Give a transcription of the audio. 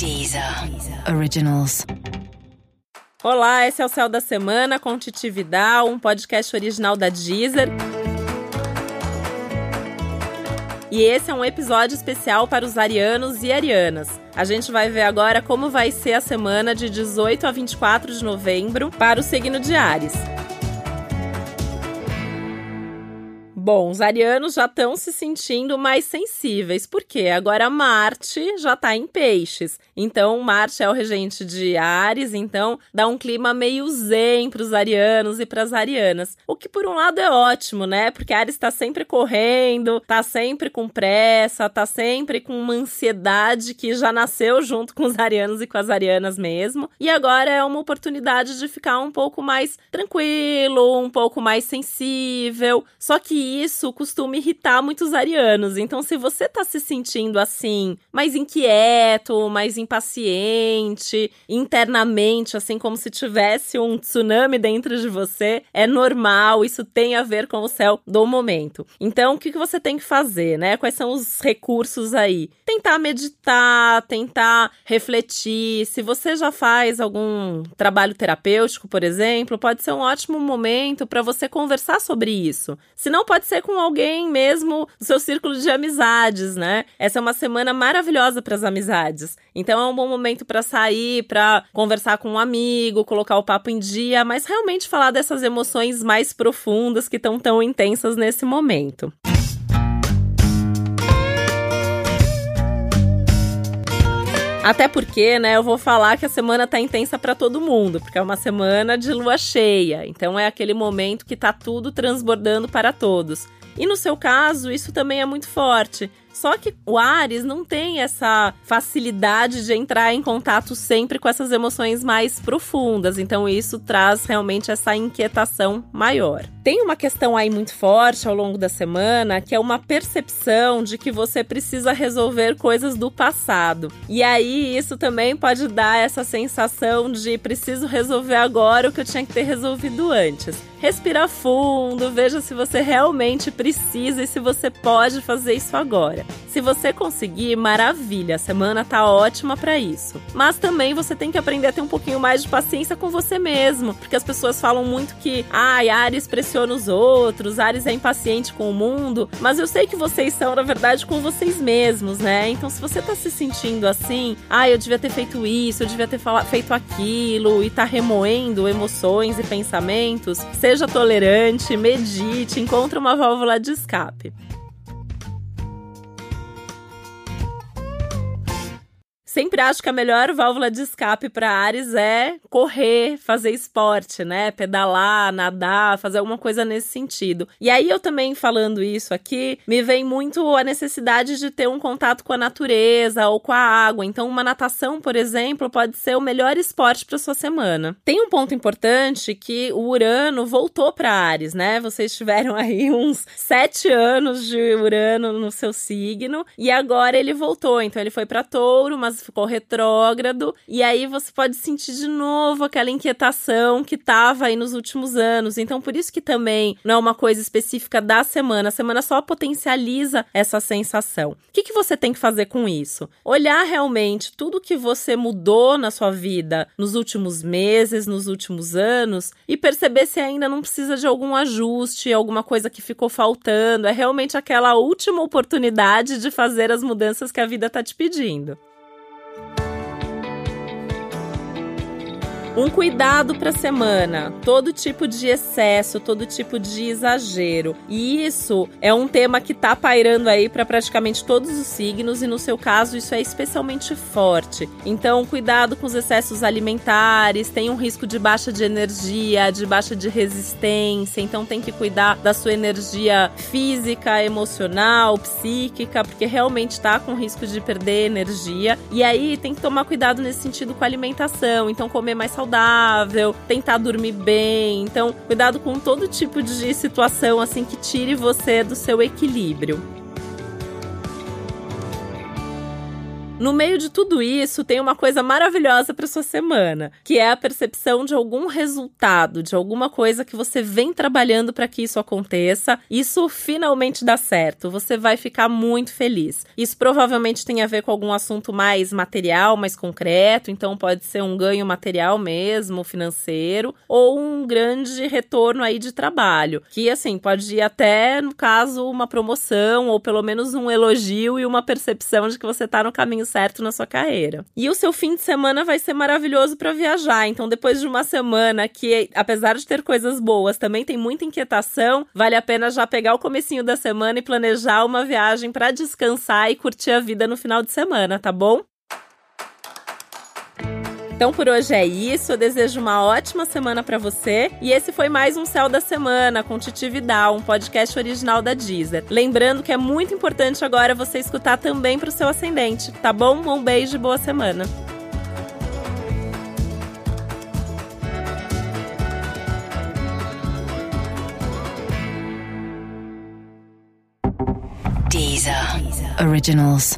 Deezer Originals. Olá, esse é o Céu da Semana com Titi Vidal, um podcast original da Deezer. E esse é um episódio especial para os arianos e arianas. A gente vai ver agora como vai ser a semana de 18 a 24 de novembro para o signo de Ares. Bom, os arianos já estão se sentindo mais sensíveis, porque agora Marte já está em peixes. Então, Marte é o regente de Ares, então dá um clima meio zen para os arianos e para as arianas. O que, por um lado, é ótimo, né? Porque Ares está sempre correndo, está sempre com pressa, está sempre com uma ansiedade que já nasceu junto com os arianos e com as arianas mesmo. E agora é uma oportunidade de ficar um pouco mais tranquilo, um pouco mais sensível. Só que isso costuma irritar muitos arianos. Então, se você tá se sentindo assim, mais inquieto, mais impaciente, internamente, assim como se tivesse um tsunami dentro de você, é normal, isso tem a ver com o céu do momento. Então, o que, que você tem que fazer, né? Quais são os recursos aí? Tentar meditar, tentar refletir. Se você já faz algum trabalho terapêutico, por exemplo, pode ser um ótimo momento para você conversar sobre isso. Se não, pode pode ser com alguém mesmo do seu círculo de amizades, né? Essa é uma semana maravilhosa para as amizades. Então é um bom momento para sair, para conversar com um amigo, colocar o papo em dia, mas realmente falar dessas emoções mais profundas que estão tão intensas nesse momento. Até porque, né, eu vou falar que a semana tá intensa para todo mundo, porque é uma semana de lua cheia. Então é aquele momento que tá tudo transbordando para todos. E no seu caso, isso também é muito forte. Só que o Ares não tem essa facilidade de entrar em contato sempre com essas emoções mais profundas, então isso traz realmente essa inquietação maior. Tem uma questão aí muito forte ao longo da semana, que é uma percepção de que você precisa resolver coisas do passado. E aí isso também pode dar essa sensação de preciso resolver agora o que eu tinha que ter resolvido antes. Respira fundo, veja se você realmente precisa e se você pode fazer isso agora. Se você conseguir, maravilha, a semana tá ótima para isso. Mas também você tem que aprender a ter um pouquinho mais de paciência com você mesmo, porque as pessoas falam muito que, ai, ah, Ares pressiona os outros, Ares é impaciente com o mundo, mas eu sei que vocês são, na verdade, com vocês mesmos, né? Então, se você tá se sentindo assim, ah, eu devia ter feito isso, eu devia ter feito aquilo, e tá remoendo emoções e pensamentos, seja tolerante, medite, encontre uma válvula de escape. Sempre acho que a melhor válvula de escape para Ares é correr, fazer esporte, né? Pedalar, nadar, fazer alguma coisa nesse sentido. E aí eu também falando isso aqui, me vem muito a necessidade de ter um contato com a natureza ou com a água. Então, uma natação, por exemplo, pode ser o melhor esporte para sua semana. Tem um ponto importante que o Urano voltou para Ares, né? Vocês tiveram aí uns sete anos de Urano no seu signo e agora ele voltou. Então, ele foi para Touro, mas ficou retrógrado, e aí você pode sentir de novo aquela inquietação que tava aí nos últimos anos. Então, por isso que também não é uma coisa específica da semana, a semana só potencializa essa sensação. O que, que você tem que fazer com isso? Olhar realmente tudo que você mudou na sua vida nos últimos meses, nos últimos anos, e perceber se ainda não precisa de algum ajuste, alguma coisa que ficou faltando. É realmente aquela última oportunidade de fazer as mudanças que a vida está te pedindo. Um cuidado para a semana, todo tipo de excesso, todo tipo de exagero. E isso é um tema que tá pairando aí para praticamente todos os signos e no seu caso isso é especialmente forte. Então, cuidado com os excessos alimentares, tem um risco de baixa de energia, de baixa de resistência, então tem que cuidar da sua energia física, emocional, psíquica, porque realmente tá com risco de perder energia. E aí tem que tomar cuidado nesse sentido com a alimentação, então comer mais saudável, tentar dormir bem. Então, cuidado com todo tipo de situação assim que tire você do seu equilíbrio. No meio de tudo isso, tem uma coisa maravilhosa para sua semana, que é a percepção de algum resultado, de alguma coisa que você vem trabalhando para que isso aconteça. Isso finalmente dá certo. Você vai ficar muito feliz. Isso provavelmente tem a ver com algum assunto mais material, mais concreto, então pode ser um ganho material mesmo, financeiro, ou um grande retorno aí de trabalho, que assim, pode ir até no caso uma promoção ou pelo menos um elogio e uma percepção de que você está no caminho certo na sua carreira. E o seu fim de semana vai ser maravilhoso para viajar. Então, depois de uma semana que, apesar de ter coisas boas, também tem muita inquietação, vale a pena já pegar o comecinho da semana e planejar uma viagem para descansar e curtir a vida no final de semana, tá bom? Então por hoje é isso. Eu desejo uma ótima semana para você. E esse foi mais um Céu da Semana com Titi Vidal, um podcast original da Deezer. Lembrando que é muito importante agora você escutar também para o seu ascendente, tá bom? Um beijo e boa semana. Deezer. Originals.